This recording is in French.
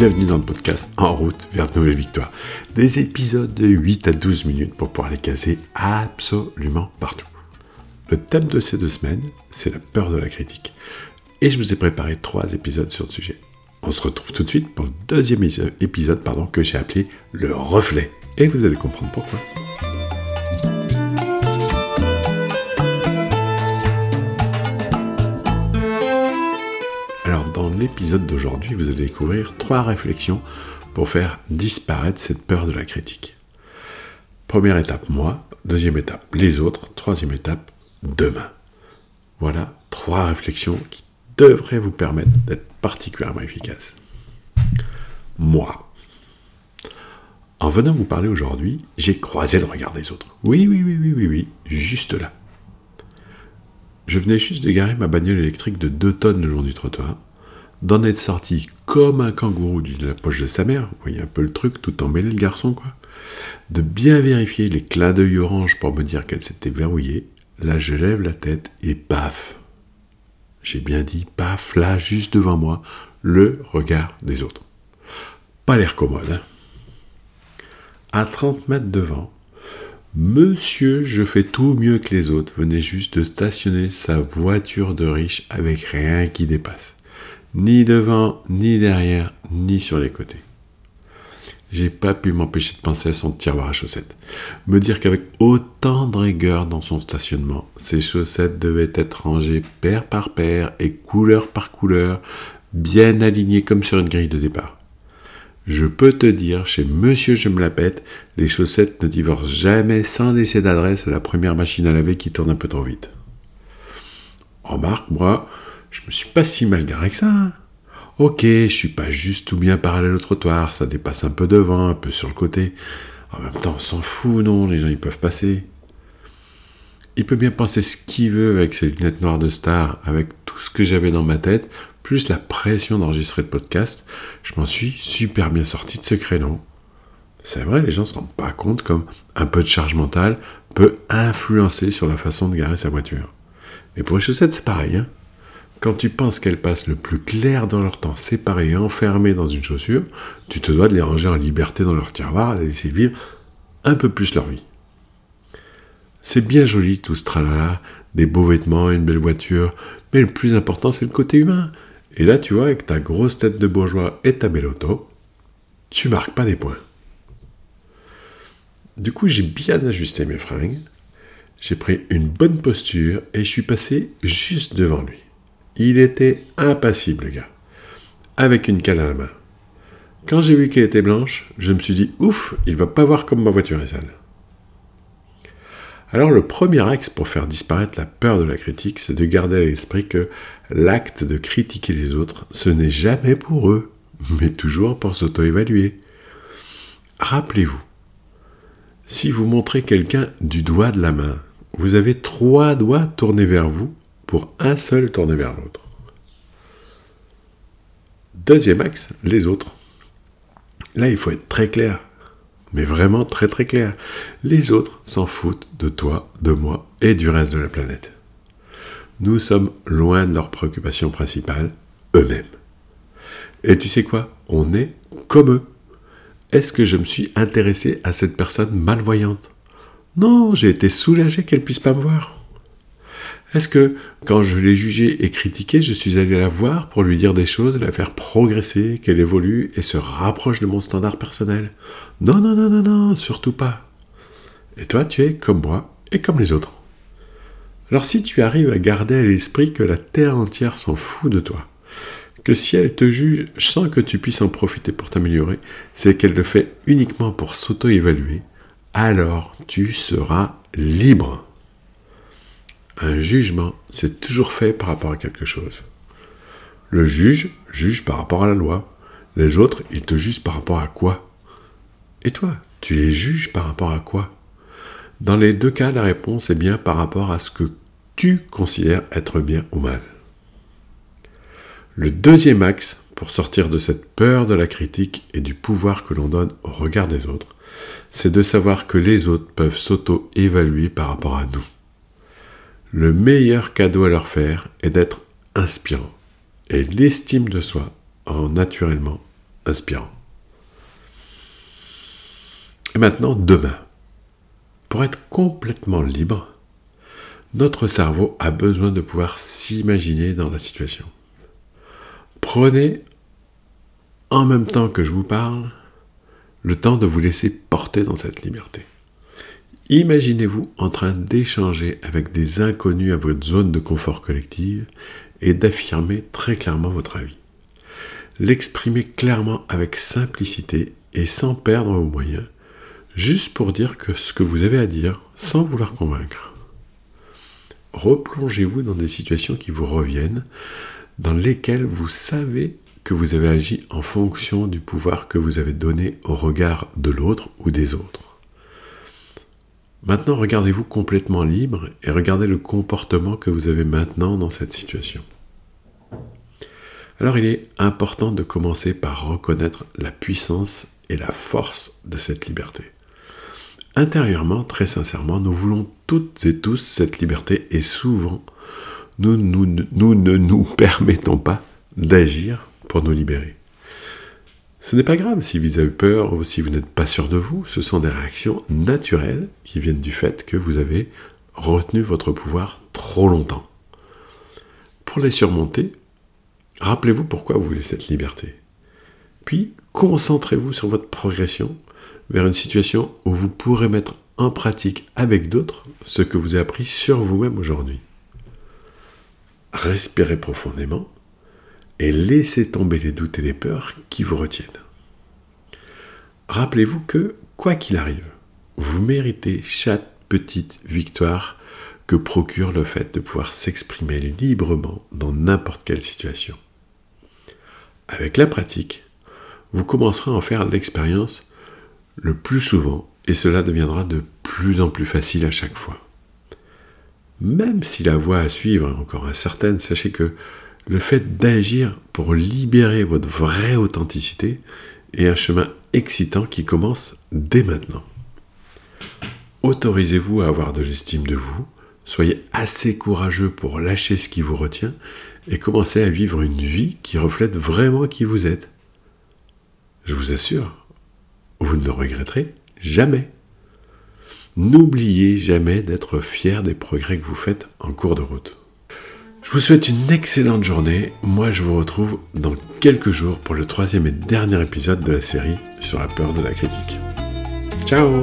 bienvenue dans le podcast En route vers de nouvelles victoires. Des épisodes de 8 à 12 minutes pour pouvoir les caser absolument partout. Le thème de ces deux semaines, c'est la peur de la critique. Et je vous ai préparé trois épisodes sur le sujet. On se retrouve tout de suite pour le deuxième épisode pardon, que j'ai appelé Le reflet. Et vous allez comprendre pourquoi. L'épisode d'aujourd'hui, vous allez découvrir trois réflexions pour faire disparaître cette peur de la critique. Première étape, moi. Deuxième étape, les autres. Troisième étape, demain. Voilà trois réflexions qui devraient vous permettre d'être particulièrement efficaces. Moi. En venant vous parler aujourd'hui, j'ai croisé le regard des autres. Oui, oui, oui, oui, oui, oui, juste là. Je venais juste de garer ma bagnole électrique de 2 tonnes le long du trottoir, d'en être sorti comme un kangourou de la poche de sa mère, vous voyez un peu le truc, tout emmêlé le garçon, quoi, de bien vérifier les clins d'œil orange pour me dire qu'elle s'était verrouillée, Là, je lève la tête et paf J'ai bien dit paf, là, juste devant moi, le regard des autres. Pas l'air commode. Hein à 30 mètres devant, Monsieur, je fais tout mieux que les autres, venait juste de stationner sa voiture de riche avec rien qui dépasse. Ni devant, ni derrière, ni sur les côtés j'ai pas pu m'empêcher de penser à son tiroir à chaussettes. Me dire qu'avec autant de rigueur dans son stationnement, ses chaussettes devaient être rangées paire par paire et couleur par couleur, bien alignées comme sur une grille de départ. Je peux te dire, chez Monsieur Je me la pète, les chaussettes ne divorcent jamais sans laisser d'adresse à la première machine à laver qui tourne un peu trop vite. Remarque, moi, je me suis pas si mal garé que ça. Hein. Ok, je suis pas juste tout bien parallèle au trottoir, ça dépasse un peu devant, un peu sur le côté. En même temps, on s'en fout, non, les gens ils peuvent passer. Il peut bien penser ce qu'il veut avec ses lunettes noires de star, avec tout ce que j'avais dans ma tête, plus la pression d'enregistrer le podcast, je m'en suis super bien sorti de ce créneau. C'est vrai, les gens se rendent pas compte comme un peu de charge mentale peut influencer sur la façon de garer sa voiture. Et pour les chaussettes, c'est pareil. Hein quand tu penses qu'elles passent le plus clair dans leur temps séparées et enfermées dans une chaussure, tu te dois de les ranger en liberté dans leur tiroir, les laisser vivre un peu plus leur vie. C'est bien joli tout ce tralala, des beaux vêtements, une belle voiture, mais le plus important c'est le côté humain. Et là, tu vois, avec ta grosse tête de bourgeois et ta belle auto, tu marques pas des points. Du coup, j'ai bien ajusté mes fringues, j'ai pris une bonne posture et je suis passé juste devant lui. Il était impassible, le gars, avec une canne à la main. Quand j'ai vu qu'elle était blanche, je me suis dit ouf, il va pas voir comme ma voiture est sale. Alors le premier axe pour faire disparaître la peur de la critique, c'est de garder à l'esprit que l'acte de critiquer les autres, ce n'est jamais pour eux, mais toujours pour s'auto-évaluer. Rappelez-vous, si vous montrez quelqu'un du doigt de la main, vous avez trois doigts tournés vers vous pour un seul tourner vers l'autre. Deuxième axe, les autres. Là, il faut être très clair, mais vraiment très très clair. Les autres s'en foutent de toi, de moi et du reste de la planète. Nous sommes loin de leurs préoccupations principales, eux-mêmes. Et tu sais quoi? On est comme eux. Est-ce que je me suis intéressé à cette personne malvoyante? Non, j'ai été soulagé qu'elle puisse pas me voir. Est-ce que, quand je l'ai jugée et critiquée, je suis allé la voir pour lui dire des choses, la faire progresser, qu'elle évolue et se rapproche de mon standard personnel? Non, non, non, non, non, surtout pas. Et toi, tu es comme moi et comme les autres. Alors si tu arrives à garder à l'esprit que la terre entière s'en fout de toi, que si elle te juge sans que tu puisses en profiter pour t'améliorer, c'est qu'elle le fait uniquement pour s'auto-évaluer, alors tu seras libre. Un jugement, c'est toujours fait par rapport à quelque chose. Le juge juge par rapport à la loi. Les autres, ils te jugent par rapport à quoi? Et toi, tu les juges par rapport à quoi? Dans les deux cas, la réponse est bien par rapport à ce que tu considères être bien ou mal. Le deuxième axe pour sortir de cette peur de la critique et du pouvoir que l'on donne au regard des autres, c'est de savoir que les autres peuvent s'auto-évaluer par rapport à nous. Le meilleur cadeau à leur faire est d'être inspirant. Et l'estime de soi rend naturellement inspirant. Et maintenant, demain. Pour être complètement libre, notre cerveau a besoin de pouvoir s'imaginer dans la situation. Prenez, en même temps que je vous parle, le temps de vous laisser porter dans cette liberté. Imaginez-vous en train d'échanger avec des inconnus à votre zone de confort collective et d'affirmer très clairement votre avis. L'exprimer clairement avec simplicité et sans perdre vos moyens, juste pour dire que ce que vous avez à dire sans vouloir convaincre. Replongez-vous dans des situations qui vous reviennent, dans lesquelles vous savez que vous avez agi en fonction du pouvoir que vous avez donné au regard de l'autre ou des autres. Maintenant, regardez-vous complètement libre et regardez le comportement que vous avez maintenant dans cette situation. Alors il est important de commencer par reconnaître la puissance et la force de cette liberté. Intérieurement, très sincèrement, nous voulons toutes et tous cette liberté et souvent, nous, ne nous permettons pas d'agir pour nous libérer. Ce n'est pas grave si vous avez peur ou si vous n'êtes pas sûr de vous, ce sont des réactions naturelles qui viennent du fait que vous avez retenu votre pouvoir trop longtemps. Pour les surmonter, rappelez-vous pourquoi vous voulez cette liberté. Puis, concentrez-vous sur votre progression vers une situation où vous pourrez mettre en pratique avec d'autres ce que vous avez appris sur vous-même aujourd'hui. Respirez profondément et laissez tomber les doutes et les peurs qui vous retiennent. Rappelez-vous que, quoi qu'il arrive, vous méritez chaque petite victoire que procure le fait de pouvoir s'exprimer librement dans n'importe quelle situation. Avec la pratique, vous commencerez à en faire l'expérience le plus souvent et cela deviendra de plus en plus facile à chaque fois. Même si la voie à suivre est encore incertaine, sachez que le fait d'agir pour libérer votre vraie authenticité est un chemin excitant qui commence dès maintenant. Autorisez-vous à avoir de l'estime de vous, soyez assez courageux pour lâcher ce qui vous retient et commencez à vivre une vie qui reflète vraiment qui vous êtes. Je vous assure, vous ne le regretterez jamais. N'oubliez jamais d'être fier des progrès que vous faites en cours de route. Je vous souhaite une excellente journée. Moi, je vous retrouve dans quelques jours pour le troisième et dernier épisode de la série sur la peur de la critique. Ciao